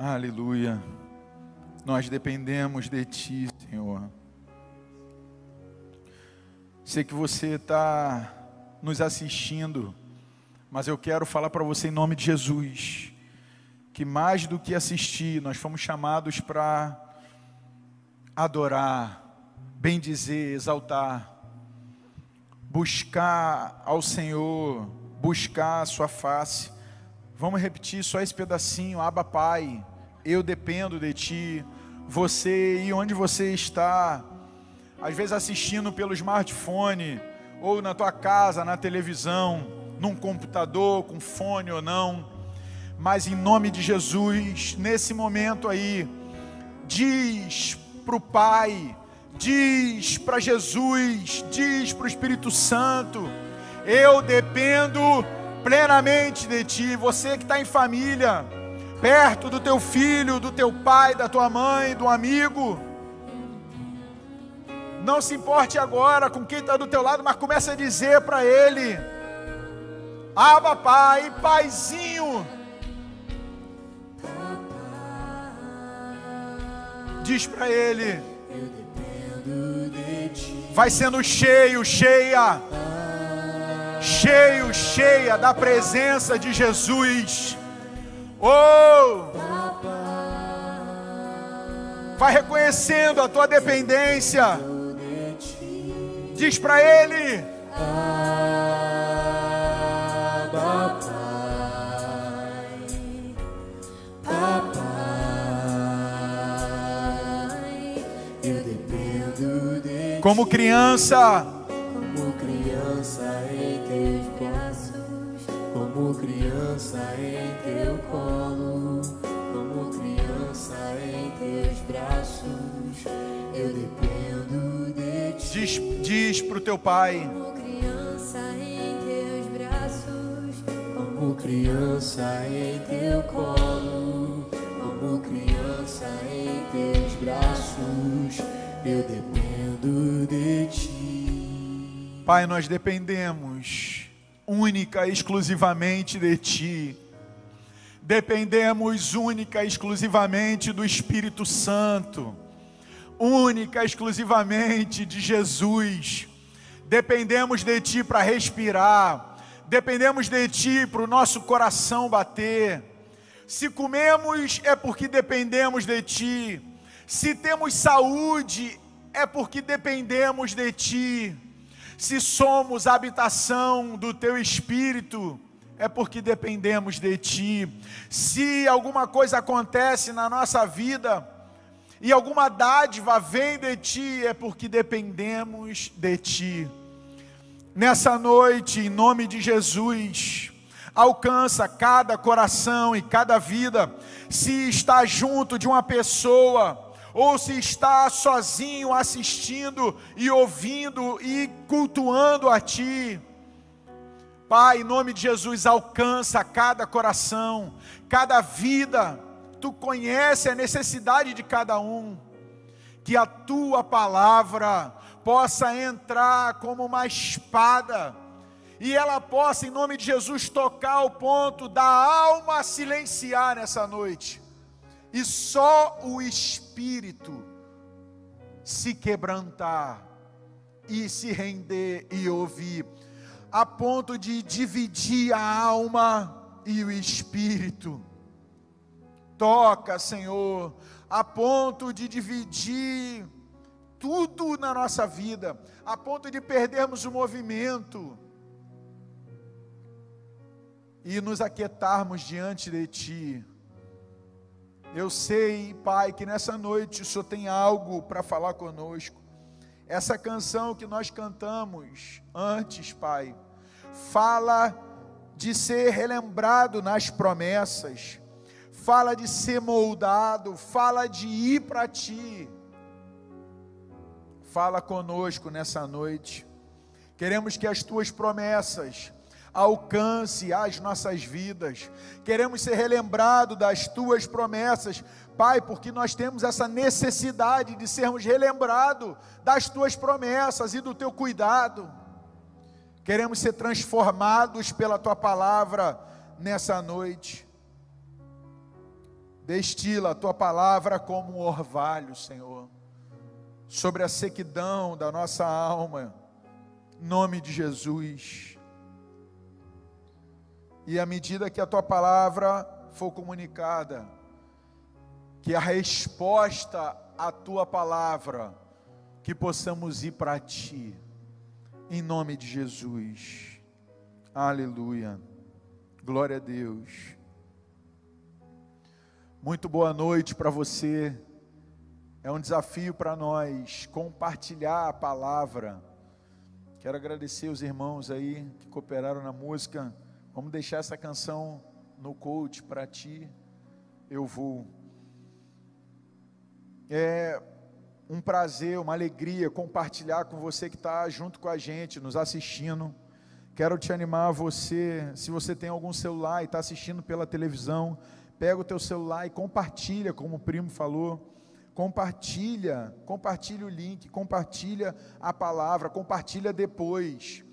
Aleluia. Nós dependemos de Ti, Senhor. Sei que você está nos assistindo, mas eu quero falar para você em nome de Jesus, que mais do que assistir, nós fomos chamados para adorar, bendizer, exaltar, buscar ao Senhor, buscar a Sua face. Vamos repetir só esse pedacinho, Aba Pai, eu dependo de Ti. Você e onde você está, às vezes assistindo pelo smartphone, ou na tua casa, na televisão, num computador, com fone ou não, mas em nome de Jesus, nesse momento aí, diz para o Pai, diz para Jesus, diz para o Espírito Santo: Eu dependo plenamente de Ti. Você que está em família, perto do teu filho, do teu pai, da tua mãe, do amigo. Não se importe agora com quem está do teu lado, mas comece a dizer para ele: Aba, pai, paizinho. Diz para ele: Vai sendo cheio, cheia, cheio, cheia da presença de Jesus. Oh! Vai reconhecendo a tua dependência. Diz para ele: Como criança, Diz, diz pro teu pai. Como criança em teus braços, como criança em teu colo, como criança em teus braços, eu dependo de ti. Pai, nós dependemos única e exclusivamente de Ti. Dependemos única e exclusivamente do Espírito Santo. Única exclusivamente de Jesus. Dependemos de Ti para respirar. Dependemos de Ti para o nosso coração bater. Se comemos é porque dependemos de Ti. Se temos saúde é porque dependemos de Ti. Se somos habitação do teu espírito, é porque dependemos de ti. Se alguma coisa acontece na nossa vida e alguma dádiva vem de ti, é porque dependemos de ti. Nessa noite, em nome de Jesus, alcança cada coração e cada vida. Se está junto de uma pessoa, ou se está sozinho assistindo e ouvindo e cultuando a Ti. Pai, em nome de Jesus, alcança cada coração, cada vida. Tu conhece a necessidade de cada um. Que a tua palavra possa entrar como uma espada e ela possa, em nome de Jesus, tocar o ponto da alma silenciar nessa noite e só o espírito se quebrantar e se render e ouvir, a ponto de dividir a alma e o espírito. Toca, Senhor, a ponto de dividir tudo na nossa vida, a ponto de perdermos o movimento e nos aquietarmos diante de Ti. Eu sei, Pai, que nessa noite o Senhor tem algo para falar conosco. Essa canção que nós cantamos antes, Pai, fala de ser relembrado nas promessas, fala de ser moldado, fala de ir para Ti. Fala conosco nessa noite. Queremos que as Tuas promessas alcance as nossas vidas. Queremos ser relembrados das tuas promessas, Pai, porque nós temos essa necessidade de sermos relembrados das tuas promessas e do teu cuidado. Queremos ser transformados pela tua palavra nessa noite. Destila a tua palavra como um orvalho, Senhor, sobre a sequidão da nossa alma, nome de Jesus. E à medida que a tua palavra for comunicada, que a resposta à tua palavra, que possamos ir para ti, em nome de Jesus. Aleluia. Glória a Deus. Muito boa noite para você. É um desafio para nós compartilhar a palavra. Quero agradecer os irmãos aí que cooperaram na música. Vamos deixar essa canção no coach para ti. Eu vou. É um prazer, uma alegria compartilhar com você que está junto com a gente, nos assistindo. Quero te animar você, se você tem algum celular e está assistindo pela televisão, pega o teu celular e compartilha, como o primo falou. Compartilha, compartilha o link, compartilha a palavra, compartilha depois.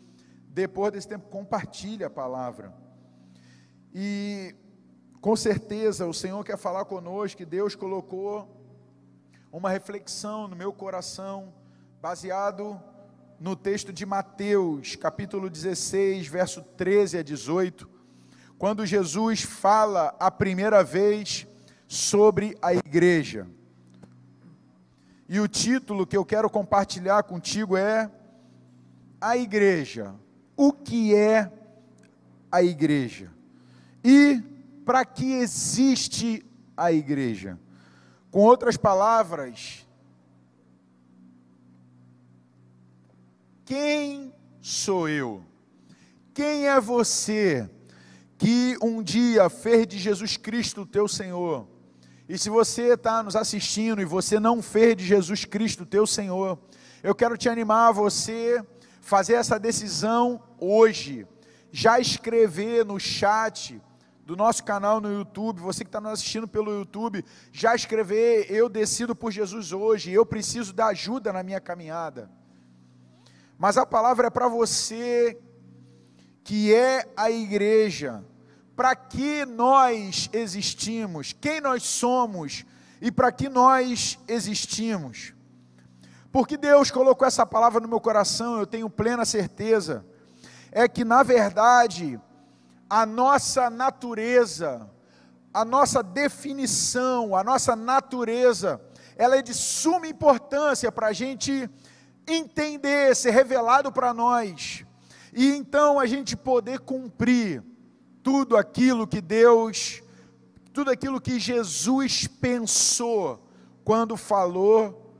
Depois desse tempo, compartilha a palavra. E com certeza o Senhor quer falar conosco, que Deus colocou uma reflexão no meu coração, baseado no texto de Mateus, capítulo 16, verso 13 a 18 quando Jesus fala a primeira vez sobre a igreja. E o título que eu quero compartilhar contigo é A Igreja. O que é a igreja? E para que existe a igreja? Com outras palavras, quem sou eu? Quem é você? Que um dia fez de Jesus Cristo teu Senhor. E se você está nos assistindo e você não fez de Jesus Cristo teu Senhor, eu quero te animar a você fazer essa decisão hoje. Já escrever no chat do nosso canal no YouTube, você que está nos assistindo pelo YouTube, já escrever: Eu decido por Jesus hoje, eu preciso da ajuda na minha caminhada. Mas a palavra é para você que é a igreja, para que nós existimos, quem nós somos e para que nós existimos. Porque Deus colocou essa palavra no meu coração, eu tenho plena certeza, é que na verdade a nossa natureza, a nossa definição, a nossa natureza, ela é de suma importância para a gente entender, ser revelado para nós e então a gente poder cumprir tudo aquilo que Deus, tudo aquilo que Jesus pensou quando falou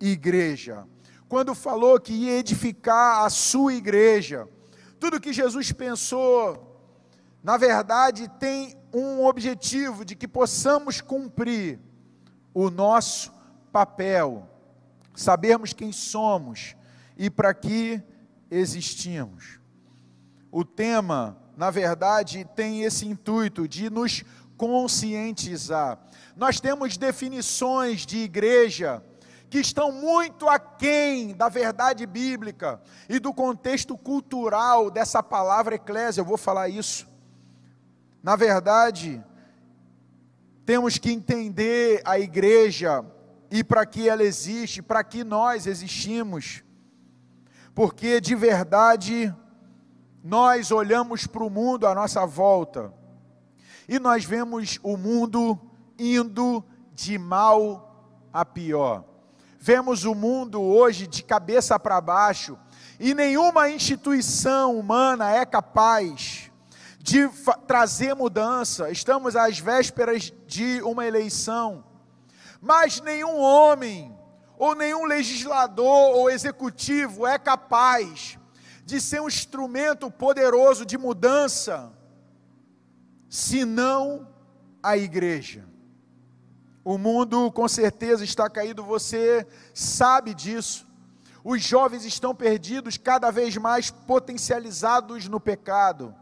igreja, quando falou que ia edificar a sua igreja. Tudo que Jesus pensou, na verdade, tem um objetivo de que possamos cumprir o nosso papel, sabermos quem somos e para que existimos. O tema, na verdade, tem esse intuito de nos conscientizar. Nós temos definições de igreja que estão muito aquém da verdade bíblica e do contexto cultural dessa palavra eclésia, eu vou falar isso. Na verdade, temos que entender a igreja e para que ela existe, para que nós existimos, porque de verdade nós olhamos para o mundo à nossa volta e nós vemos o mundo indo de mal a pior. Vemos o mundo hoje de cabeça para baixo e nenhuma instituição humana é capaz de trazer mudança. Estamos às vésperas de uma eleição, mas nenhum homem ou nenhum legislador ou executivo é capaz de ser um instrumento poderoso de mudança, senão a igreja. O mundo com certeza está caído, você sabe disso. Os jovens estão perdidos, cada vez mais potencializados no pecado.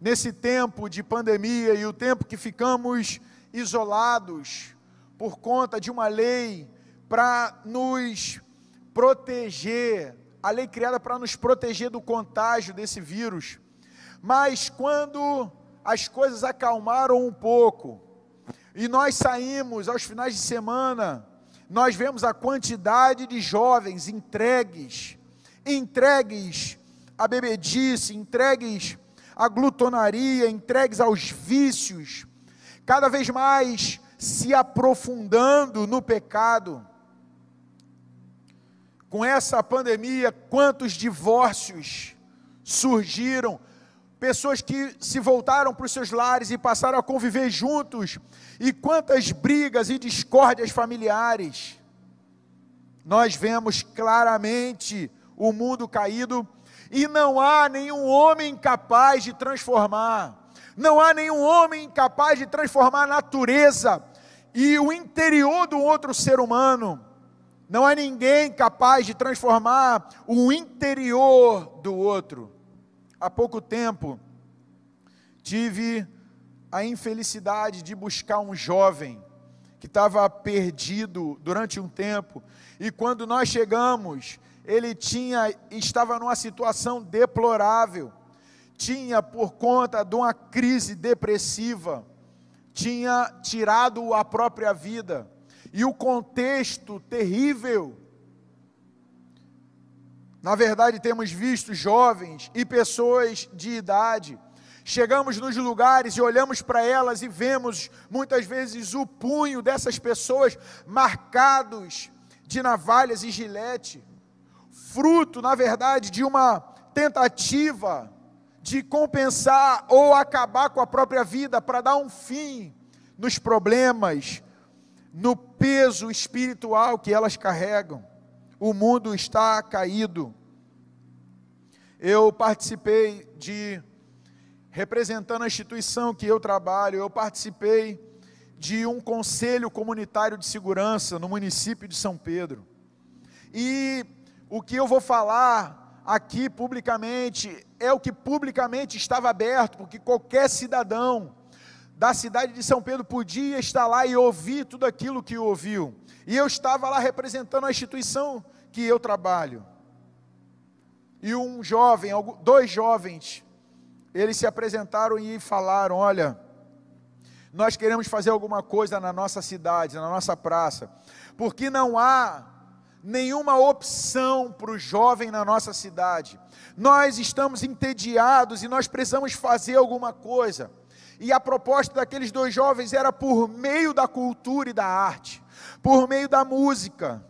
Nesse tempo de pandemia e o tempo que ficamos isolados por conta de uma lei para nos proteger a lei criada para nos proteger do contágio desse vírus. Mas quando as coisas acalmaram um pouco, e nós saímos aos finais de semana, nós vemos a quantidade de jovens entregues, entregues à bebedice, entregues à glutonaria, entregues aos vícios, cada vez mais se aprofundando no pecado. Com essa pandemia, quantos divórcios surgiram, pessoas que se voltaram para os seus lares e passaram a conviver juntos, e quantas brigas e discórdias familiares. Nós vemos claramente o mundo caído e não há nenhum homem capaz de transformar, não há nenhum homem capaz de transformar a natureza e o interior do outro ser humano. Não há ninguém capaz de transformar o interior do outro. Há pouco tempo, tive a infelicidade de buscar um jovem que estava perdido durante um tempo, e quando nós chegamos, ele tinha estava numa situação deplorável. Tinha por conta de uma crise depressiva, tinha tirado a própria vida. E o contexto terrível. Na verdade, temos visto jovens e pessoas de idade. Chegamos nos lugares e olhamos para elas e vemos muitas vezes o punho dessas pessoas marcados de navalhas e gilete, fruto, na verdade, de uma tentativa de compensar ou acabar com a própria vida para dar um fim nos problemas, no peso espiritual que elas carregam. O mundo está caído. Eu participei de, representando a instituição que eu trabalho, eu participei de um conselho comunitário de segurança no município de São Pedro. E o que eu vou falar aqui publicamente é o que publicamente estava aberto, porque qualquer cidadão da cidade de São Pedro podia estar lá e ouvir tudo aquilo que ouviu. E eu estava lá representando a instituição que eu trabalho. E um jovem, dois jovens, eles se apresentaram e falaram: Olha, nós queremos fazer alguma coisa na nossa cidade, na nossa praça, porque não há nenhuma opção para o jovem na nossa cidade. Nós estamos entediados e nós precisamos fazer alguma coisa. E a proposta daqueles dois jovens era por meio da cultura e da arte, por meio da música,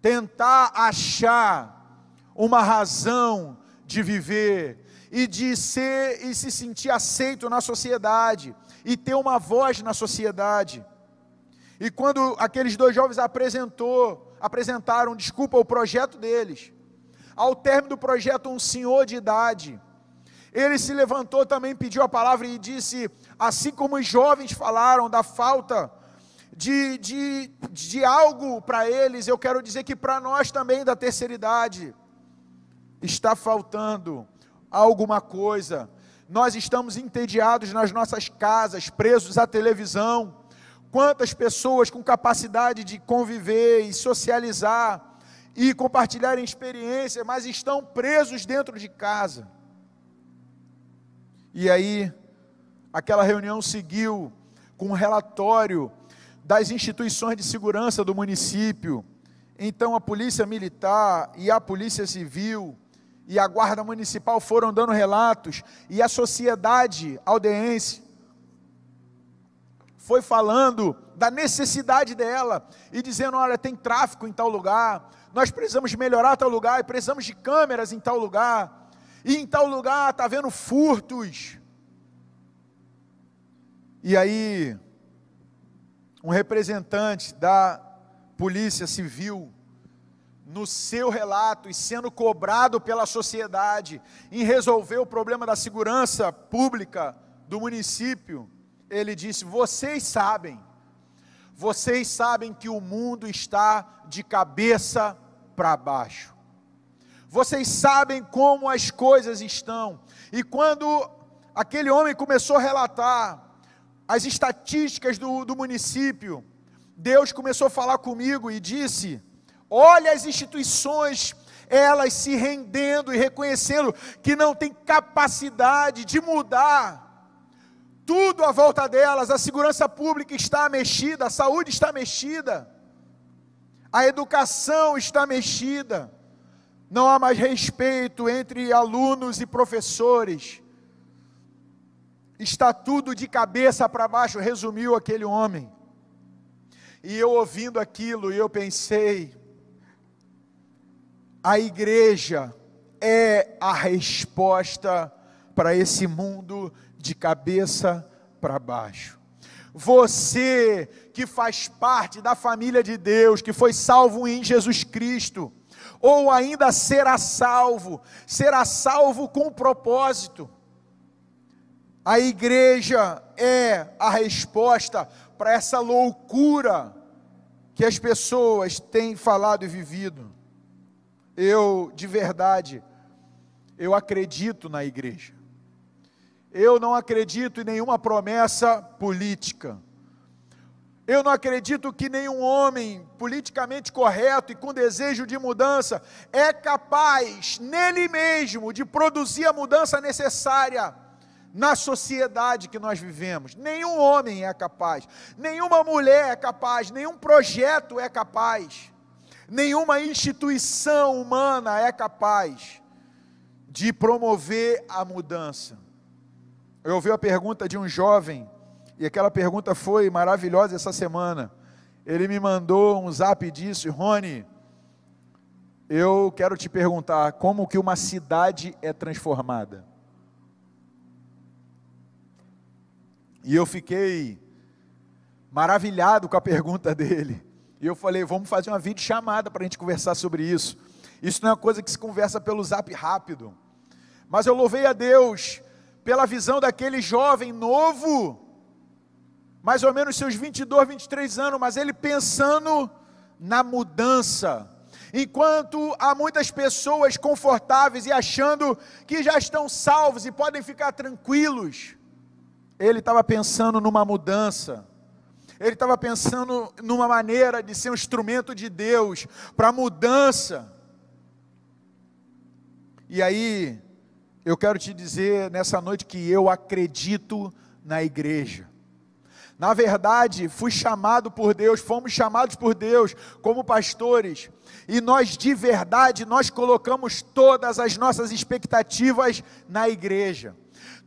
tentar achar uma razão de viver e de ser e se sentir aceito na sociedade e ter uma voz na sociedade. E quando aqueles dois jovens apresentou, apresentaram, desculpa, o projeto deles, ao término do projeto, um senhor de idade ele se levantou também, pediu a palavra e disse: assim como os jovens falaram da falta de, de, de algo para eles, eu quero dizer que para nós também da terceira idade está faltando alguma coisa. Nós estamos entediados nas nossas casas, presos à televisão. Quantas pessoas com capacidade de conviver e socializar e compartilhar experiências, mas estão presos dentro de casa. E aí, aquela reunião seguiu com um relatório das instituições de segurança do município. Então, a Polícia Militar e a Polícia Civil e a Guarda Municipal foram dando relatos, e a sociedade aldeense foi falando da necessidade dela e dizendo: olha, tem tráfico em tal lugar, nós precisamos melhorar tal lugar, e precisamos de câmeras em tal lugar e em tal lugar está havendo furtos. E aí, um representante da Polícia Civil, no seu relato e sendo cobrado pela sociedade em resolver o problema da segurança pública do município, ele disse: Vocês sabem, vocês sabem que o mundo está de cabeça para baixo. Vocês sabem como as coisas estão. E quando aquele homem começou a relatar as estatísticas do, do município, Deus começou a falar comigo e disse: Olha as instituições, elas se rendendo e reconhecendo que não tem capacidade de mudar tudo à volta delas, a segurança pública está mexida, a saúde está mexida, a educação está mexida, não há mais respeito entre alunos e professores, está tudo de cabeça para baixo, resumiu aquele homem. E eu ouvindo aquilo, eu pensei, a igreja é a resposta para esse mundo de cabeça para baixo. Você que faz parte da família de Deus, que foi salvo em Jesus Cristo, ou ainda será salvo, será salvo com propósito. A igreja é a resposta para essa loucura que as pessoas têm falado e vivido. Eu, de verdade, eu acredito na igreja. Eu não acredito em nenhuma promessa política. Eu não acredito que nenhum homem politicamente correto e com desejo de mudança é capaz, nele mesmo, de produzir a mudança necessária na sociedade que nós vivemos. Nenhum homem é capaz, nenhuma mulher é capaz, nenhum projeto é capaz, nenhuma instituição humana é capaz de promover a mudança. Eu ouvi a pergunta de um jovem, e aquela pergunta foi maravilhosa essa semana. Ele me mandou um zap e disse: Rony, eu quero te perguntar como que uma cidade é transformada. E eu fiquei maravilhado com a pergunta dele. E eu falei: vamos fazer uma videochamada para a gente conversar sobre isso. Isso não é uma coisa que se conversa pelo zap rápido. Mas eu louvei a Deus pela visão daquele jovem novo, mais ou menos seus 22, 23 anos, mas ele pensando na mudança. Enquanto há muitas pessoas confortáveis e achando que já estão salvos e podem ficar tranquilos, ele estava pensando numa mudança. Ele estava pensando numa maneira de ser um instrumento de Deus para mudança. E aí, eu quero te dizer nessa noite que eu acredito na igreja. Na verdade, fui chamado por Deus, fomos chamados por Deus como pastores, e nós de verdade nós colocamos todas as nossas expectativas na igreja.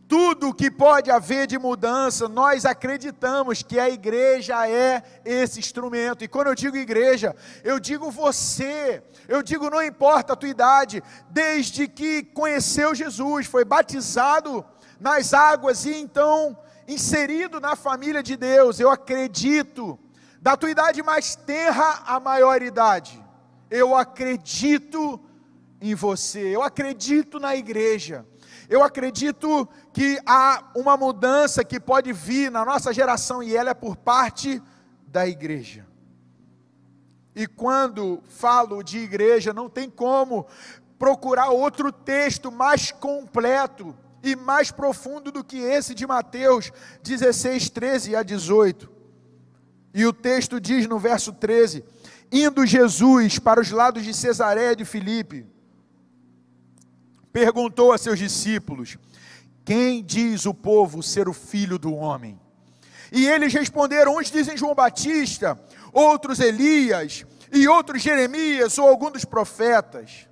Tudo que pode haver de mudança, nós acreditamos que a igreja é esse instrumento. E quando eu digo igreja, eu digo você, eu digo não importa a tua idade, desde que conheceu Jesus, foi batizado nas águas e então inserido na família de Deus, eu acredito, da tua idade mais tenra à maior idade, eu acredito em você, eu acredito na igreja. Eu acredito que há uma mudança que pode vir na nossa geração e ela é por parte da igreja. E quando falo de igreja, não tem como procurar outro texto mais completo e mais profundo do que esse de Mateus 16, 13 a 18. E o texto diz no verso 13: Indo Jesus para os lados de Cesareia de Filipe, perguntou a seus discípulos: Quem diz o povo ser o filho do homem? E eles responderam: Uns dizem João Batista, outros Elias, e outros Jeremias ou algum dos profetas.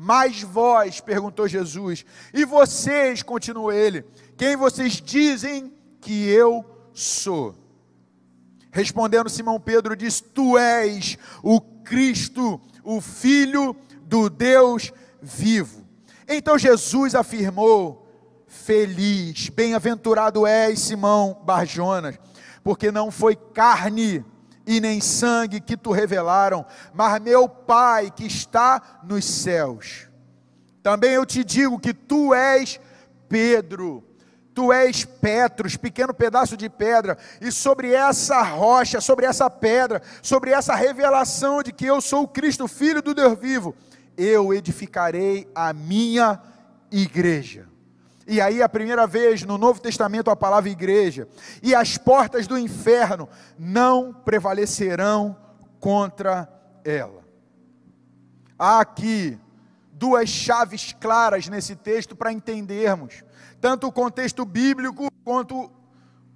Mas vós, perguntou Jesus, e vocês, continuou ele, quem vocês dizem que eu sou? Respondendo Simão Pedro, diz: Tu és o Cristo, o Filho do Deus vivo. Então Jesus afirmou: Feliz, bem-aventurado és, Simão Barjonas, porque não foi carne e nem sangue que tu revelaram, mas meu Pai que está nos céus. Também eu te digo que tu és Pedro, tu és Petros, pequeno pedaço de pedra, e sobre essa rocha, sobre essa pedra, sobre essa revelação de que eu sou o Cristo, filho do Deus vivo, eu edificarei a minha igreja. E aí, a primeira vez no Novo Testamento, a palavra igreja. E as portas do inferno não prevalecerão contra ela. Há aqui duas chaves claras nesse texto para entendermos tanto o contexto bíblico quanto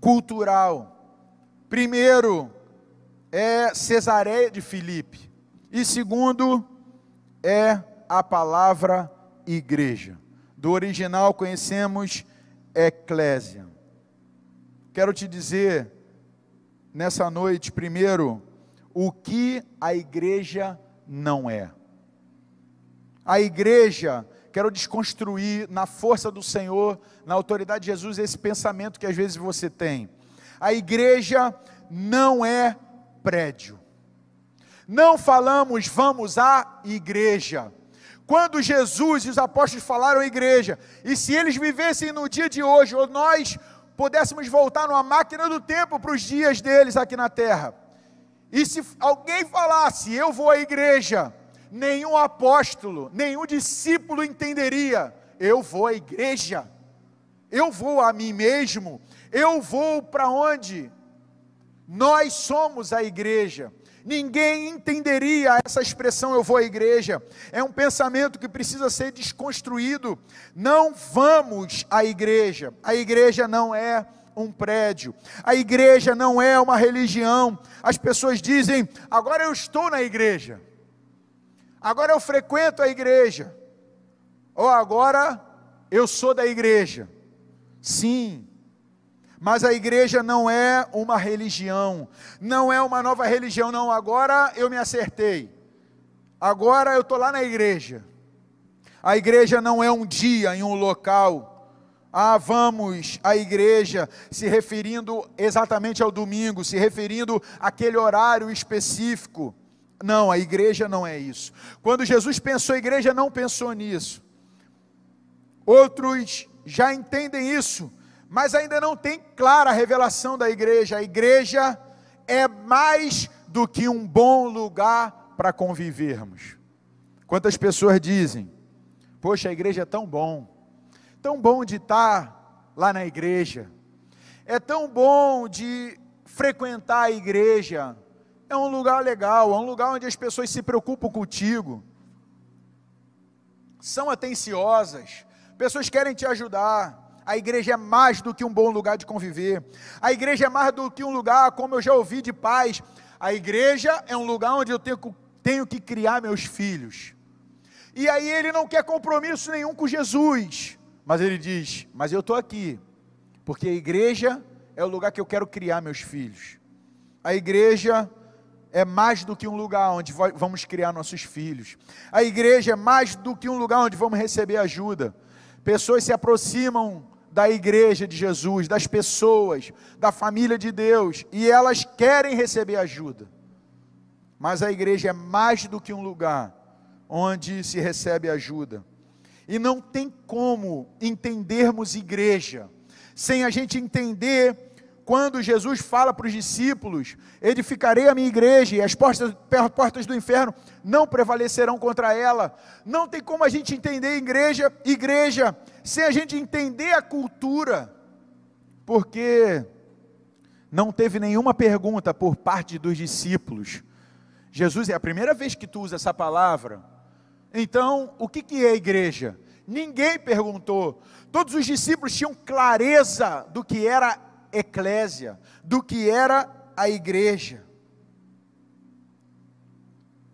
cultural. Primeiro é Cesareia de Filipe. E segundo é a palavra igreja. Do original conhecemos eclésia. Quero te dizer nessa noite, primeiro, o que a igreja não é. A igreja, quero desconstruir na força do Senhor, na autoridade de Jesus, esse pensamento que às vezes você tem. A igreja não é prédio. Não falamos vamos à igreja. Quando Jesus e os apóstolos falaram à igreja, e se eles vivessem no dia de hoje, ou nós pudéssemos voltar numa máquina do tempo para os dias deles aqui na terra, e se alguém falasse, eu vou à igreja, nenhum apóstolo, nenhum discípulo entenderia, eu vou à igreja, eu vou a mim mesmo, eu vou para onde? Nós somos a igreja. Ninguém entenderia essa expressão eu vou à igreja. É um pensamento que precisa ser desconstruído. Não vamos à igreja. A igreja não é um prédio. A igreja não é uma religião. As pessoas dizem: "Agora eu estou na igreja. Agora eu frequento a igreja." Ou agora eu sou da igreja. Sim, mas a igreja não é uma religião, não é uma nova religião, não. Agora eu me acertei, agora eu estou lá na igreja. A igreja não é um dia em um local. Ah, vamos à igreja, se referindo exatamente ao domingo, se referindo àquele horário específico. Não, a igreja não é isso. Quando Jesus pensou a igreja, não pensou nisso. Outros já entendem isso mas ainda não tem clara a revelação da igreja. A igreja é mais do que um bom lugar para convivermos. Quantas pessoas dizem: Poxa, a igreja é tão bom, tão bom de estar lá na igreja, é tão bom de frequentar a igreja, é um lugar legal, é um lugar onde as pessoas se preocupam contigo, são atenciosas, pessoas querem te ajudar. A igreja é mais do que um bom lugar de conviver. A igreja é mais do que um lugar, como eu já ouvi de pais. A igreja é um lugar onde eu tenho, tenho que criar meus filhos. E aí ele não quer compromisso nenhum com Jesus. Mas ele diz: Mas eu estou aqui, porque a igreja é o lugar que eu quero criar meus filhos. A igreja é mais do que um lugar onde vamos criar nossos filhos. A igreja é mais do que um lugar onde vamos receber ajuda. Pessoas se aproximam da igreja de Jesus, das pessoas, da família de Deus, e elas querem receber ajuda. Mas a igreja é mais do que um lugar onde se recebe ajuda. E não tem como entendermos igreja sem a gente entender quando Jesus fala para os discípulos: edificarei a minha igreja e as portas, portas do inferno não prevalecerão contra ela. Não tem como a gente entender igreja, igreja, sem a gente entender a cultura, porque não teve nenhuma pergunta por parte dos discípulos. Jesus é a primeira vez que tu usa essa palavra. Então, o que, que é igreja? Ninguém perguntou. Todos os discípulos tinham clareza do que era eclésia, do que era a igreja.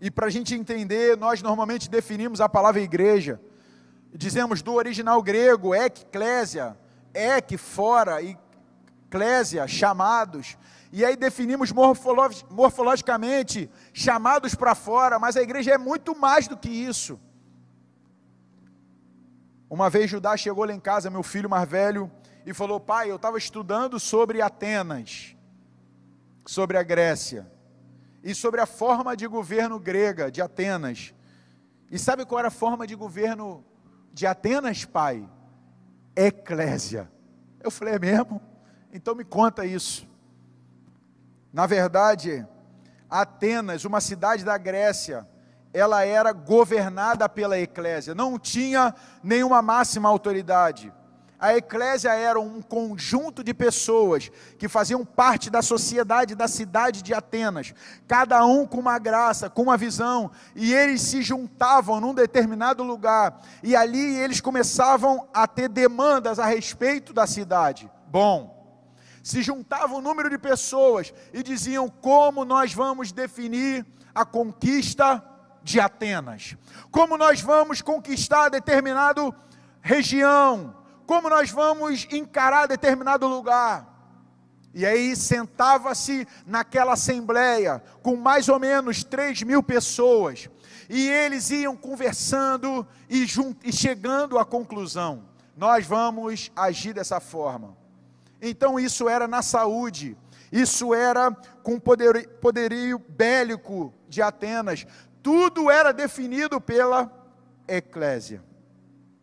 E para a gente entender, nós normalmente definimos a palavra igreja, dizemos do original grego, eclésia, ek, fora, e eclésia, chamados. E aí definimos morfologicamente, chamados para fora, mas a igreja é muito mais do que isso. Uma vez Judá chegou lá em casa, meu filho mais velho, e falou: Pai, eu estava estudando sobre Atenas, sobre a Grécia, e sobre a forma de governo grega de Atenas. E sabe qual era a forma de governo de Atenas, pai? Eclésia. Eu falei: É mesmo? Então me conta isso. Na verdade, Atenas, uma cidade da Grécia, ela era governada pela eclésia, não tinha nenhuma máxima autoridade. A eclésia era um conjunto de pessoas que faziam parte da sociedade da cidade de Atenas, cada um com uma graça, com uma visão, e eles se juntavam num determinado lugar, e ali eles começavam a ter demandas a respeito da cidade. Bom, se juntava um número de pessoas e diziam como nós vamos definir a conquista de Atenas, como nós vamos conquistar determinado região, como nós vamos encarar determinado lugar. E aí sentava-se naquela assembleia com mais ou menos 3 mil pessoas, e eles iam conversando e, e chegando à conclusão: nós vamos agir dessa forma. Então isso era na saúde, isso era com poder, poderio bélico de Atenas, tudo era definido pela eclésia.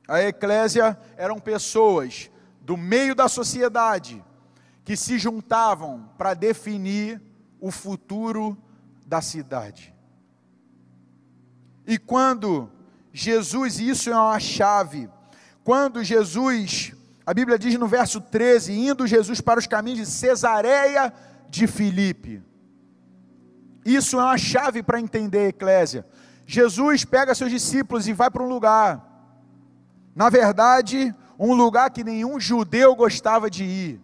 A eclésia eram pessoas do meio da sociedade que se juntavam para definir o futuro da cidade. E quando Jesus, isso é uma chave, quando Jesus, a Bíblia diz no verso 13, indo Jesus para os caminhos de Cesareia de Filipe. Isso é uma chave para entender a eclésia. Jesus pega seus discípulos e vai para um lugar. Na verdade, um lugar que nenhum judeu gostava de ir.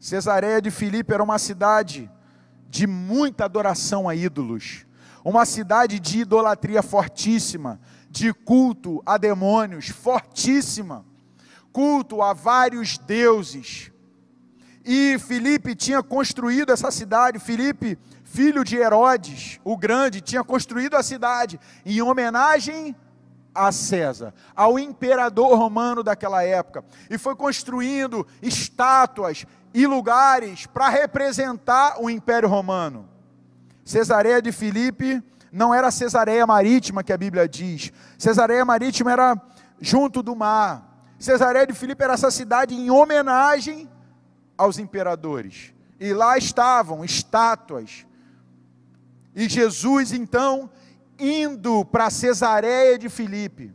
Cesareia de Filipe era uma cidade de muita adoração a ídolos, uma cidade de idolatria fortíssima, de culto a demônios fortíssima, culto a vários deuses. E Filipe tinha construído essa cidade, Filipe, filho de Herodes, o grande, tinha construído a cidade em homenagem a a César, ao imperador romano daquela época, e foi construindo estátuas e lugares para representar o Império Romano. Cesareia de Filipe não era Cesareia Marítima que a Bíblia diz. Cesareia Marítima era junto do mar. Cesareia de Filipe era essa cidade em homenagem aos imperadores. E lá estavam estátuas. E Jesus então indo para Cesareia de Filipe,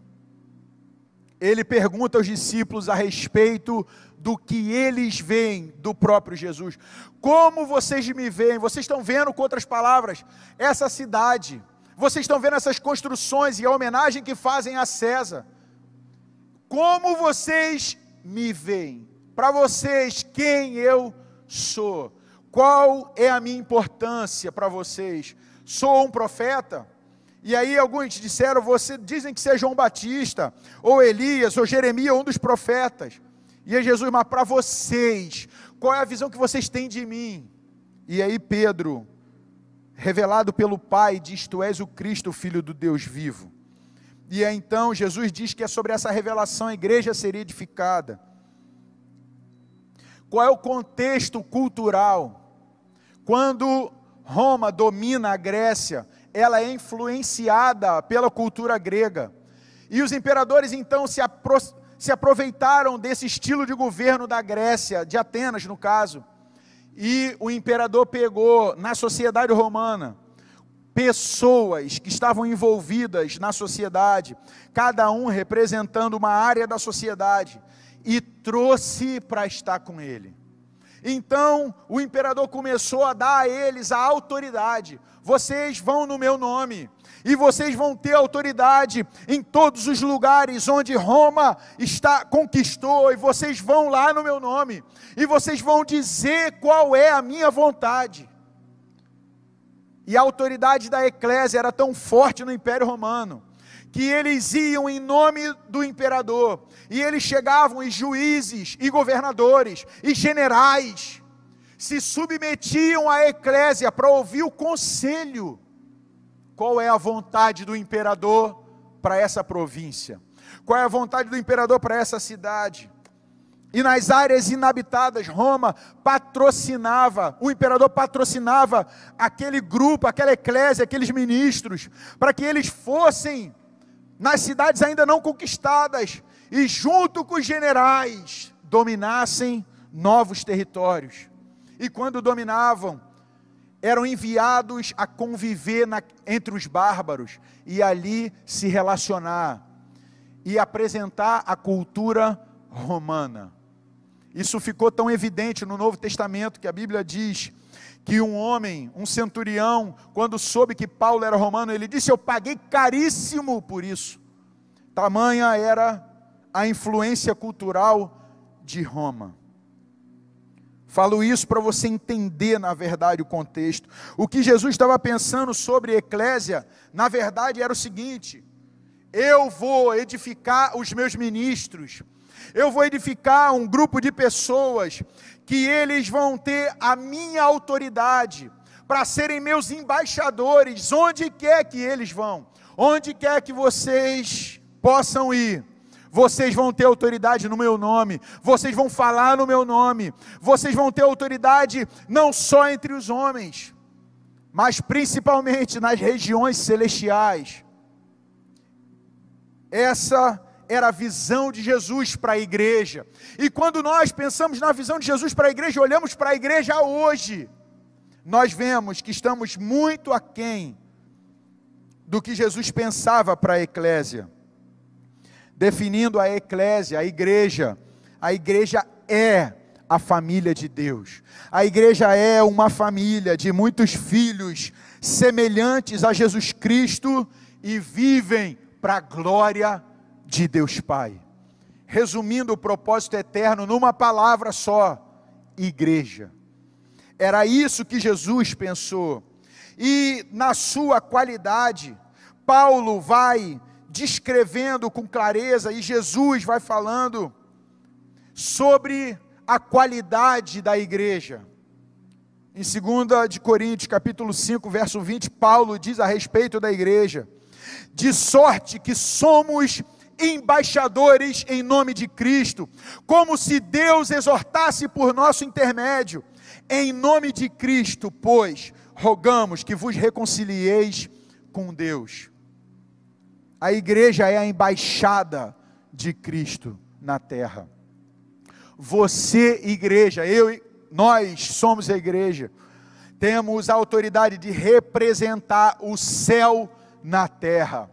ele pergunta aos discípulos a respeito do que eles veem do próprio Jesus. Como vocês me veem? Vocês estão vendo, com outras palavras, essa cidade. Vocês estão vendo essas construções e a homenagem que fazem a César. Como vocês me veem? Para vocês, quem eu sou? Qual é a minha importância para vocês? Sou um profeta? E aí alguns disseram, você dizem que você é João Batista, ou Elias, ou Jeremias, um dos profetas. E aí Jesus, mas para vocês, qual é a visão que vocês têm de mim? E aí Pedro, revelado pelo Pai, diz: Tu és o Cristo, o Filho do Deus vivo. E aí, então Jesus diz que é sobre essa revelação a igreja seria edificada. Qual é o contexto cultural? Quando Roma domina a Grécia, ela é influenciada pela cultura grega. E os imperadores então se, apro se aproveitaram desse estilo de governo da Grécia, de Atenas no caso. E o imperador pegou na sociedade romana pessoas que estavam envolvidas na sociedade, cada um representando uma área da sociedade, e trouxe para estar com ele. Então o imperador começou a dar a eles a autoridade. Vocês vão no meu nome, e vocês vão ter autoridade em todos os lugares onde Roma está conquistou, e vocês vão lá no meu nome, e vocês vão dizer qual é a minha vontade. E a autoridade da eclésia era tão forte no Império Romano que eles iam em nome do imperador, e eles chegavam, e juízes, e governadores, e generais, se submetiam à eclésia para ouvir o conselho. Qual é a vontade do imperador para essa província? Qual é a vontade do imperador para essa cidade? E nas áreas inabitadas, Roma patrocinava, o imperador patrocinava aquele grupo, aquela eclésia, aqueles ministros, para que eles fossem nas cidades ainda não conquistadas, e junto com os generais dominassem novos territórios. E quando dominavam, eram enviados a conviver na, entre os bárbaros e ali se relacionar e apresentar a cultura romana. Isso ficou tão evidente no Novo Testamento que a Bíblia diz que um homem, um centurião, quando soube que Paulo era romano, ele disse: Eu paguei caríssimo por isso. Tamanha era a influência cultural de Roma. Falo isso para você entender, na verdade, o contexto. O que Jesus estava pensando sobre eclésia, na verdade, era o seguinte: eu vou edificar os meus ministros, eu vou edificar um grupo de pessoas que eles vão ter a minha autoridade para serem meus embaixadores, onde quer que eles vão, onde quer que vocês possam ir? Vocês vão ter autoridade no meu nome, vocês vão falar no meu nome, vocês vão ter autoridade não só entre os homens, mas principalmente nas regiões celestiais. Essa era a visão de Jesus para a igreja. E quando nós pensamos na visão de Jesus para a igreja, olhamos para a igreja hoje, nós vemos que estamos muito aquém do que Jesus pensava para a eclésia definindo a eclésia, a igreja. A igreja é a família de Deus. A igreja é uma família de muitos filhos semelhantes a Jesus Cristo e vivem para a glória de Deus Pai. Resumindo o propósito eterno numa palavra só: igreja. Era isso que Jesus pensou. E na sua qualidade, Paulo vai descrevendo com clareza e Jesus vai falando sobre a qualidade da igreja. Em 2 de Coríntios, capítulo 5, verso 20, Paulo diz a respeito da igreja: de sorte que somos embaixadores em nome de Cristo, como se Deus exortasse por nosso intermédio. Em nome de Cristo, pois, rogamos que vos reconcilieis com Deus. A igreja é a embaixada de Cristo na terra. Você, igreja, eu, nós somos a igreja, temos a autoridade de representar o céu na terra.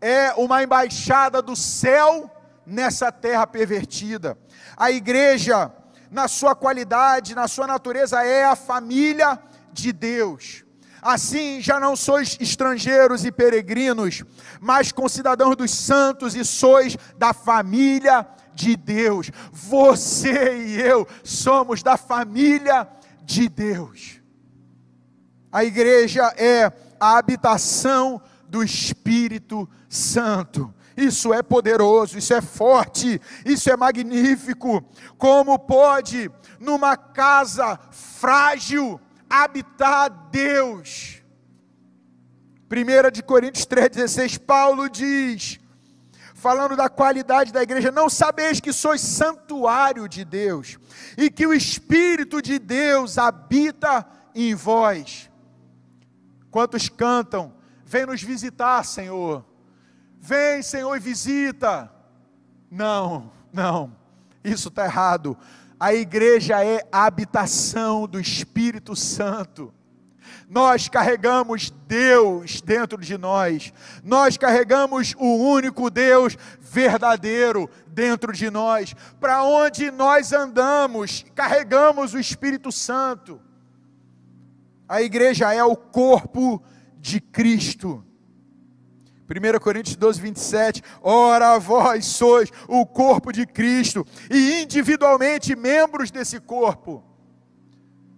É uma embaixada do céu nessa terra pervertida. A igreja, na sua qualidade, na sua natureza, é a família de Deus. Assim já não sois estrangeiros e peregrinos, mas concidadãos dos santos e sois da família de Deus. Você e eu somos da família de Deus. A igreja é a habitação do Espírito Santo. Isso é poderoso, isso é forte, isso é magnífico. Como pode, numa casa frágil, habitar Deus. 1 de Coríntios 3,16, Paulo diz, falando da qualidade da igreja, não sabeis que sois santuário de Deus, e que o Espírito de Deus habita em vós. Quantos cantam, vem nos visitar, Senhor, vem, Senhor, e visita. Não, não, isso está errado. A igreja é a habitação do Espírito Santo. Nós carregamos Deus dentro de nós. Nós carregamos o único Deus verdadeiro dentro de nós. Para onde nós andamos, carregamos o Espírito Santo. A igreja é o corpo de Cristo. 1 Coríntios 12, 27. Ora, vós sois o corpo de Cristo e individualmente membros desse corpo.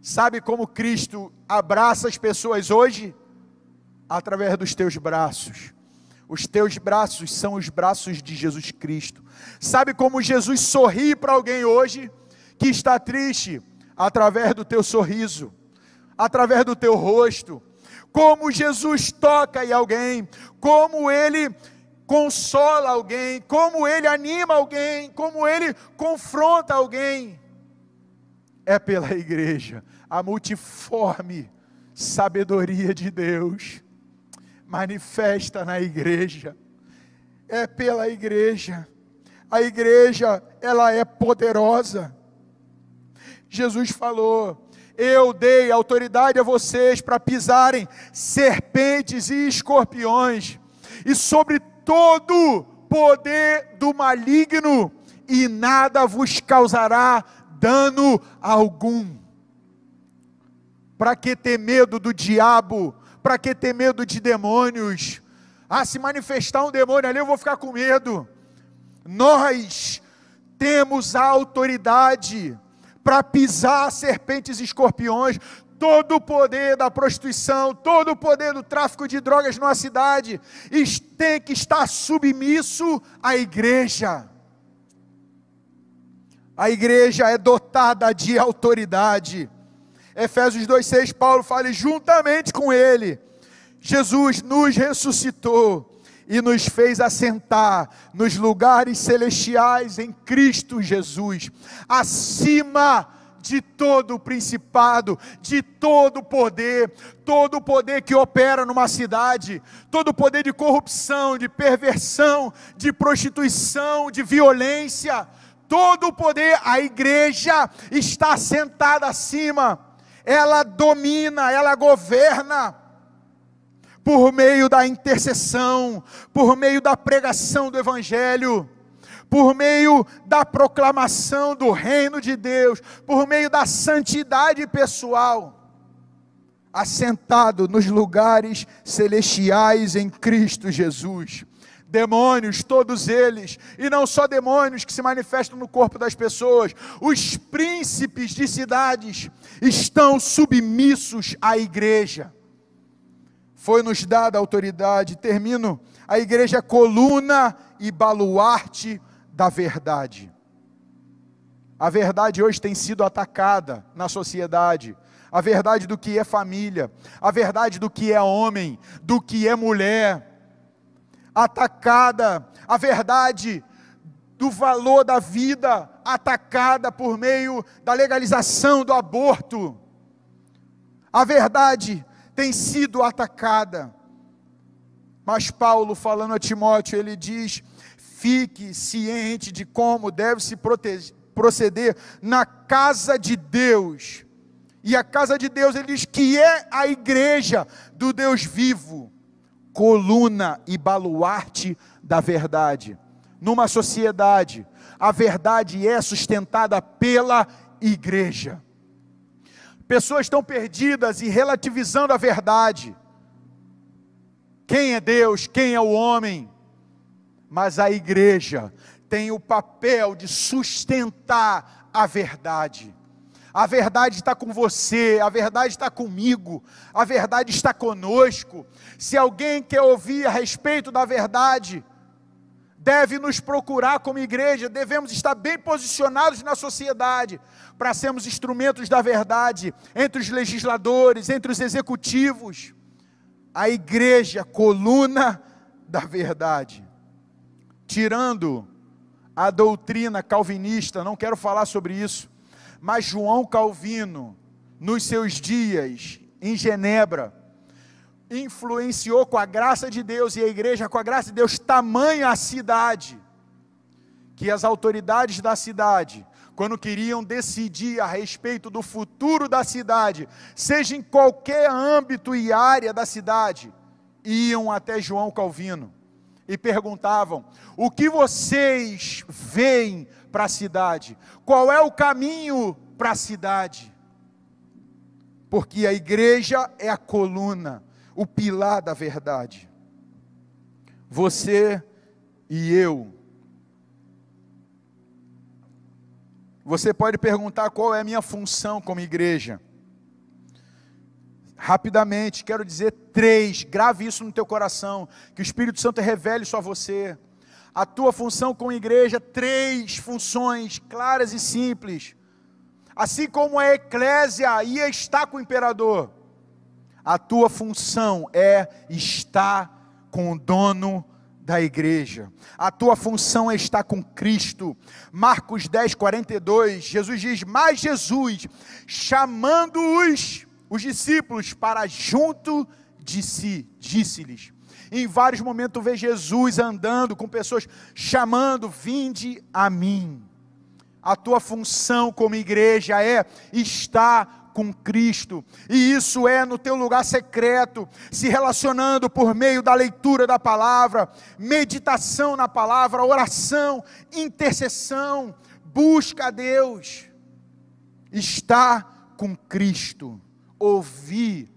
Sabe como Cristo abraça as pessoas hoje? Através dos teus braços. Os teus braços são os braços de Jesus Cristo. Sabe como Jesus sorri para alguém hoje que está triste? Através do teu sorriso, através do teu rosto, como Jesus toca em alguém, como ele consola alguém, como ele anima alguém, como ele confronta alguém. É pela igreja, a multiforme sabedoria de Deus manifesta na igreja. É pela igreja. A igreja, ela é poderosa. Jesus falou: eu dei autoridade a vocês para pisarem serpentes e escorpiões, e sobre todo poder do maligno, e nada vos causará dano algum. Para que ter medo do diabo? Para que ter medo de demônios? Ah, se manifestar um demônio ali, eu vou ficar com medo. Nós temos a autoridade para pisar serpentes e escorpiões, todo o poder da prostituição, todo o poder do tráfico de drogas numa cidade, tem que estar submisso à igreja. A igreja é dotada de autoridade. Efésios 2,6, Paulo fala, juntamente com ele, Jesus nos ressuscitou e nos fez assentar nos lugares celestiais em Cristo Jesus, acima de todo o principado, de todo o poder, todo o poder que opera numa cidade, todo o poder de corrupção, de perversão, de prostituição, de violência, todo o poder, a igreja está sentada acima, ela domina, ela governa por meio da intercessão, por meio da pregação do Evangelho, por meio da proclamação do reino de Deus, por meio da santidade pessoal, assentado nos lugares celestiais em Cristo Jesus. Demônios, todos eles, e não só demônios que se manifestam no corpo das pessoas, os príncipes de cidades estão submissos à igreja foi-nos dada autoridade, termino, a igreja é coluna e baluarte da verdade. A verdade hoje tem sido atacada na sociedade. A verdade do que é família, a verdade do que é homem, do que é mulher. Atacada, a verdade do valor da vida, atacada por meio da legalização do aborto. A verdade tem sido atacada. Mas Paulo, falando a Timóteo, ele diz: fique ciente de como deve se proceder na casa de Deus. E a casa de Deus, ele diz que é a igreja do Deus vivo, coluna e baluarte da verdade. Numa sociedade, a verdade é sustentada pela igreja. Pessoas estão perdidas e relativizando a verdade. Quem é Deus, quem é o homem? Mas a igreja tem o papel de sustentar a verdade. A verdade está com você, a verdade está comigo, a verdade está conosco. Se alguém quer ouvir a respeito da verdade, deve nos procurar como igreja, devemos estar bem posicionados na sociedade, para sermos instrumentos da verdade entre os legisladores, entre os executivos. A igreja, coluna da verdade. Tirando a doutrina calvinista, não quero falar sobre isso, mas João Calvino, nos seus dias em Genebra, influenciou com a graça de Deus e a igreja com a graça de Deus tamanha a cidade que as autoridades da cidade quando queriam decidir a respeito do futuro da cidade, seja em qualquer âmbito e área da cidade, iam até João Calvino e perguntavam: o que vocês veem para a cidade? Qual é o caminho para a cidade? Porque a igreja é a coluna, o pilar da verdade. Você e eu Você pode perguntar qual é a minha função como igreja. Rapidamente, quero dizer três, grave isso no teu coração, que o Espírito Santo revele isso a você. A tua função como igreja, três funções claras e simples. Assim como a eclésia ia estar com o imperador, a tua função é estar com o dono da igreja. A tua função é estar com Cristo. Marcos 10, 42, Jesus diz: Mas Jesus, chamando-os, os discípulos, para junto de si, disse-lhes. Em vários momentos vê Jesus andando com pessoas, chamando: Vinde a mim. A tua função como igreja é estar com Cristo, e isso é no teu lugar secreto, se relacionando por meio da leitura da palavra, meditação na palavra, oração, intercessão, busca a Deus, estar com Cristo, ouvir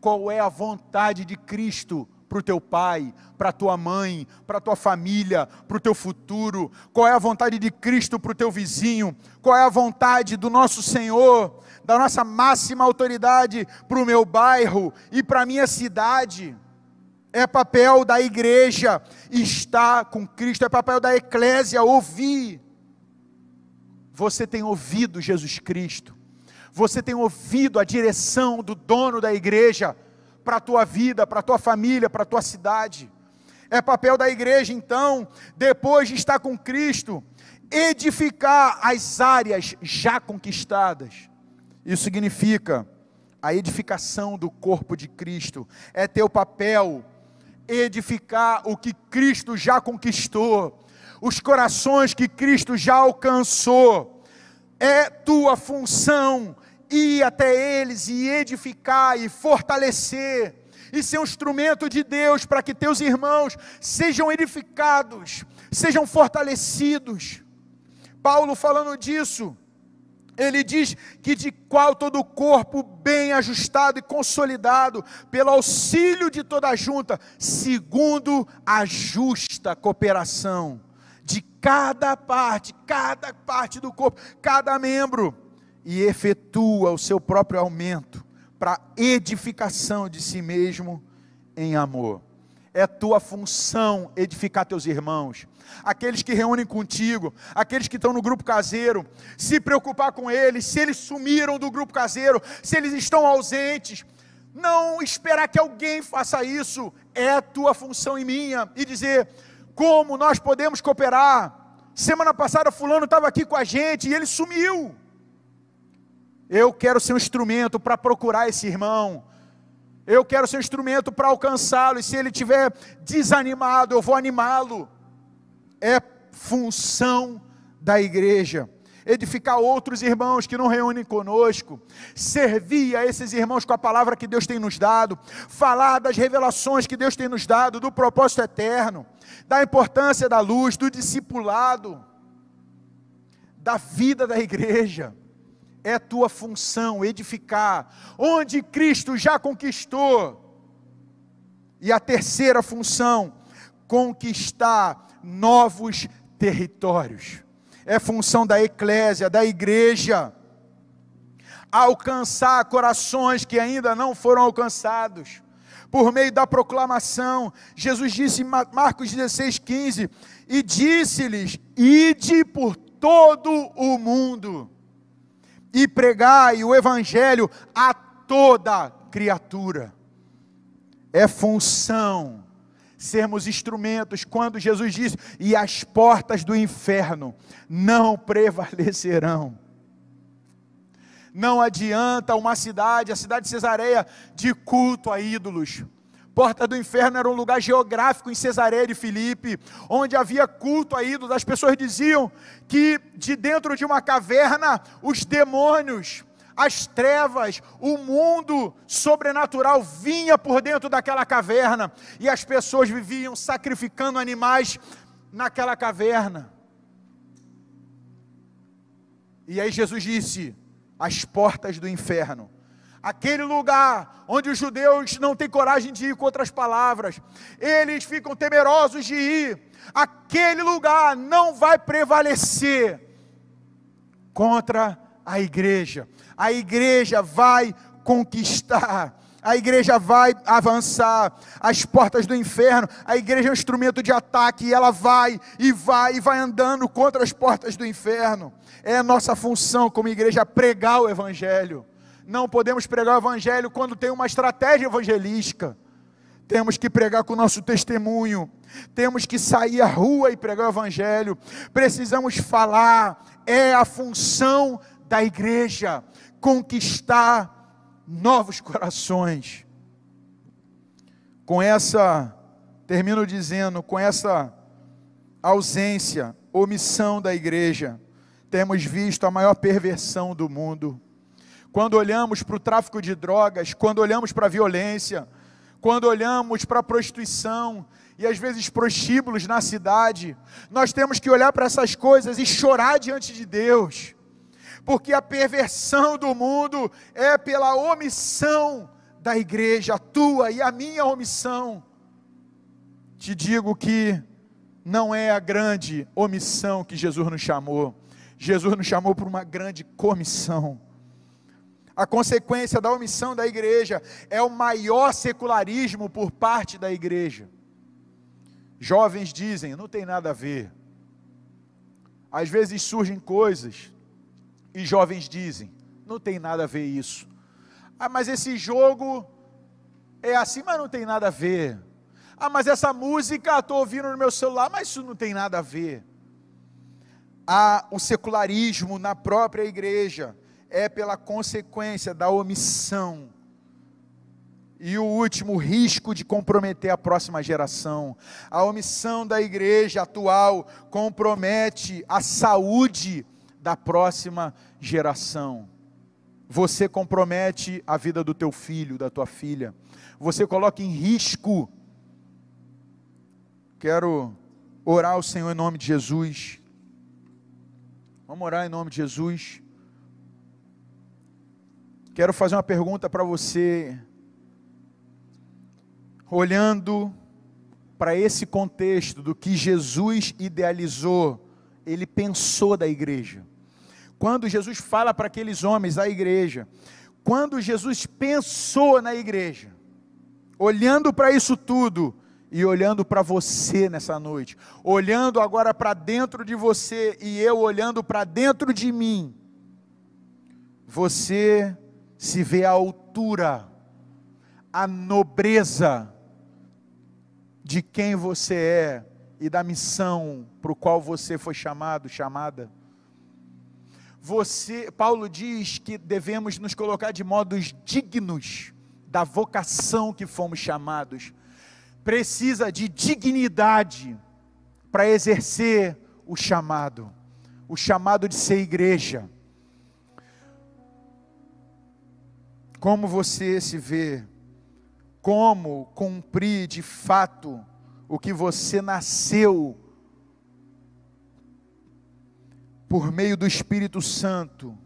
qual é a vontade de Cristo para o teu pai, para a tua mãe, para a tua família, para o teu futuro? Qual é a vontade de Cristo para o teu vizinho? Qual é a vontade do nosso Senhor, da nossa máxima autoridade para o meu bairro e para a minha cidade? É papel da igreja estar com Cristo, é papel da eclésia ouvir. Você tem ouvido Jesus Cristo, você tem ouvido a direção do dono da igreja para a tua vida, para a tua família, para a tua cidade. É papel da igreja, então, depois de estar com Cristo, edificar as áreas já conquistadas. Isso significa a edificação do corpo de Cristo, é teu papel edificar o que Cristo já conquistou, os corações que Cristo já alcançou. É tua função ir até eles e edificar e fortalecer e ser um instrumento de Deus para que teus irmãos sejam edificados, sejam fortalecidos. Paulo falando disso, ele diz que de qual todo o corpo bem ajustado e consolidado pelo auxílio de toda a junta, segundo a justa cooperação de cada parte, cada parte do corpo, cada membro e efetua o seu próprio aumento para edificação de si mesmo em amor. É tua função edificar teus irmãos, aqueles que reúnem contigo, aqueles que estão no grupo caseiro, se preocupar com eles, se eles sumiram do grupo caseiro, se eles estão ausentes. Não esperar que alguém faça isso, é tua função e minha, e dizer como nós podemos cooperar. Semana passada, Fulano estava aqui com a gente e ele sumiu. Eu quero ser um instrumento para procurar esse irmão. Eu quero ser um instrumento para alcançá-lo. E se ele estiver desanimado, eu vou animá-lo. É função da igreja. Edificar outros irmãos que não reúnem conosco, servir a esses irmãos com a palavra que Deus tem nos dado, falar das revelações que Deus tem nos dado, do propósito eterno, da importância da luz, do discipulado, da vida da igreja é tua função edificar onde Cristo já conquistou. E a terceira função, conquistar novos territórios. É função da eclésia, da igreja, alcançar corações que ainda não foram alcançados. Por meio da proclamação, Jesus disse em Marcos 16, 15: E disse-lhes: Ide por todo o mundo e pregai o evangelho a toda criatura. É função sermos instrumentos quando Jesus disse: "E as portas do inferno não prevalecerão". Não adianta uma cidade, a cidade de Cesareia, de culto a ídolos. Porta do Inferno era um lugar geográfico em Cesareia de Filipe, onde havia culto a ídolos. As pessoas diziam que de dentro de uma caverna os demônios, as trevas, o mundo sobrenatural vinha por dentro daquela caverna e as pessoas viviam sacrificando animais naquela caverna. E aí Jesus disse: as portas do inferno aquele lugar onde os judeus não têm coragem de ir com outras palavras, eles ficam temerosos de ir, aquele lugar não vai prevalecer contra a igreja, a igreja vai conquistar. A igreja vai avançar, as portas do inferno, a igreja é um instrumento de ataque, e ela vai e vai e vai andando contra as portas do inferno. É a nossa função como igreja pregar o evangelho. Não podemos pregar o evangelho quando tem uma estratégia evangelística. Temos que pregar com o nosso testemunho. Temos que sair à rua e pregar o evangelho. Precisamos falar. É a função da igreja conquistar novos corações. Com essa, termino dizendo, com essa ausência, omissão da igreja, temos visto a maior perversão do mundo quando olhamos para o tráfico de drogas, quando olhamos para a violência, quando olhamos para a prostituição e às vezes prostíbulos na cidade, nós temos que olhar para essas coisas e chorar diante de Deus, porque a perversão do mundo é pela omissão da igreja, a tua e a minha omissão. te digo que não é a grande omissão que Jesus nos chamou. Jesus nos chamou por uma grande comissão. A consequência da omissão da igreja é o maior secularismo por parte da igreja. Jovens dizem, não tem nada a ver. Às vezes surgem coisas e jovens dizem, não tem nada a ver isso. Ah, mas esse jogo é assim, mas não tem nada a ver. Ah, mas essa música estou ouvindo no meu celular, mas isso não tem nada a ver. Há o secularismo na própria igreja, é pela consequência da omissão. E o último, risco de comprometer a próxima geração. A omissão da igreja atual compromete a saúde da próxima geração. Você compromete a vida do teu filho, da tua filha. Você coloca em risco Quero orar ao Senhor em nome de Jesus. Vamos orar em nome de Jesus. Quero fazer uma pergunta para você. Olhando para esse contexto do que Jesus idealizou, ele pensou da igreja. Quando Jesus fala para aqueles homens da igreja, quando Jesus pensou na igreja, olhando para isso tudo, e olhando para você nessa noite, olhando agora para dentro de você e eu olhando para dentro de mim, você se vê à altura, a nobreza de quem você é e da missão para o qual você foi chamado, chamada. Você, Paulo diz que devemos nos colocar de modos dignos da vocação que fomos chamados precisa de dignidade para exercer o chamado, o chamado de ser igreja. Como você se vê? Como cumprir de fato o que você nasceu por meio do Espírito Santo?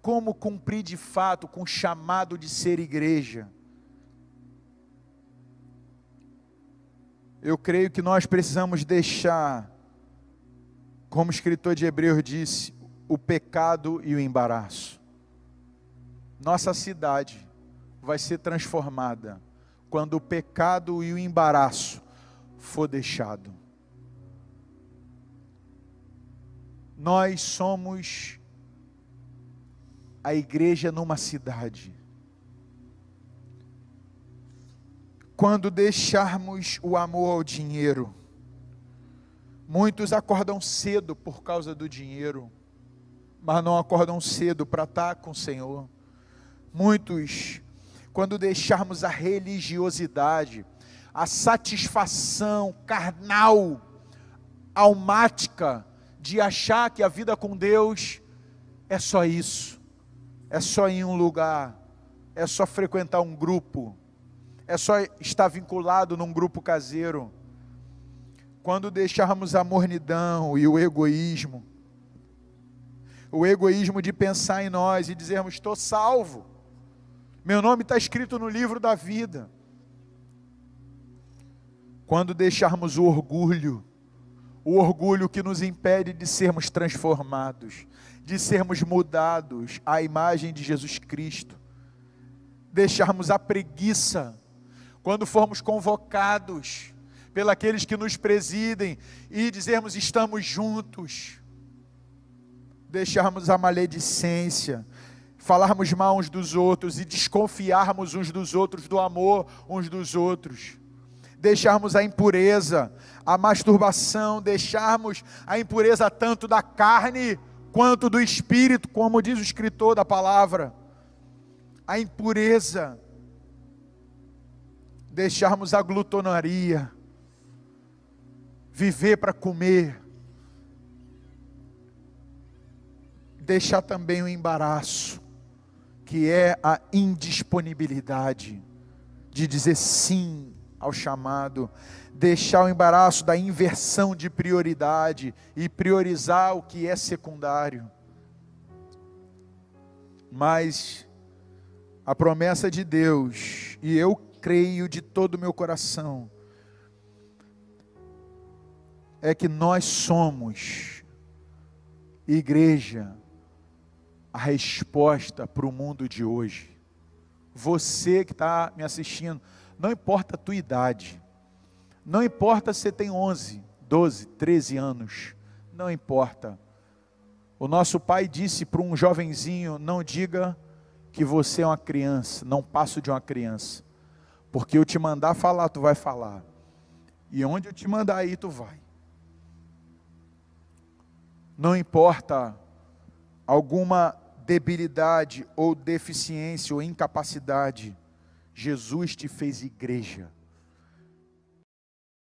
Como cumprir de fato com o chamado de ser igreja? eu creio que nós precisamos deixar, como o escritor de Hebreus disse, o pecado e o embaraço. Nossa cidade vai ser transformada quando o pecado e o embaraço for deixado. Nós somos a igreja numa cidade. quando deixarmos o amor ao dinheiro. Muitos acordam cedo por causa do dinheiro, mas não acordam cedo para estar com o Senhor. Muitos, quando deixarmos a religiosidade, a satisfação carnal, almática, de achar que a vida com Deus é só isso, é só ir em um lugar, é só frequentar um grupo, é só estar vinculado num grupo caseiro. Quando deixarmos a mornidão e o egoísmo, o egoísmo de pensar em nós e dizermos: estou salvo, meu nome está escrito no livro da vida. Quando deixarmos o orgulho, o orgulho que nos impede de sermos transformados, de sermos mudados à imagem de Jesus Cristo, deixarmos a preguiça, quando formos convocados pelos que nos presidem e dizermos estamos juntos, deixarmos a maledicência, falarmos mal uns dos outros e desconfiarmos uns dos outros do amor uns dos outros, deixarmos a impureza, a masturbação, deixarmos a impureza tanto da carne quanto do espírito, como diz o escritor da palavra, a impureza. Deixarmos a glutonaria, viver para comer, deixar também o embaraço, que é a indisponibilidade de dizer sim ao chamado, deixar o embaraço da inversão de prioridade e priorizar o que é secundário. Mas a promessa de Deus, e eu creio de todo o meu coração é que nós somos, igreja, a resposta para o mundo de hoje. Você que está me assistindo, não importa a tua idade, não importa se tem 11, 12, 13 anos, não importa. O nosso pai disse para um jovenzinho: não diga que você é uma criança, não passo de uma criança, porque eu te mandar falar, tu vai falar, e onde eu te mandar ir, tu vai. Não importa alguma debilidade ou deficiência ou incapacidade, Jesus te fez igreja.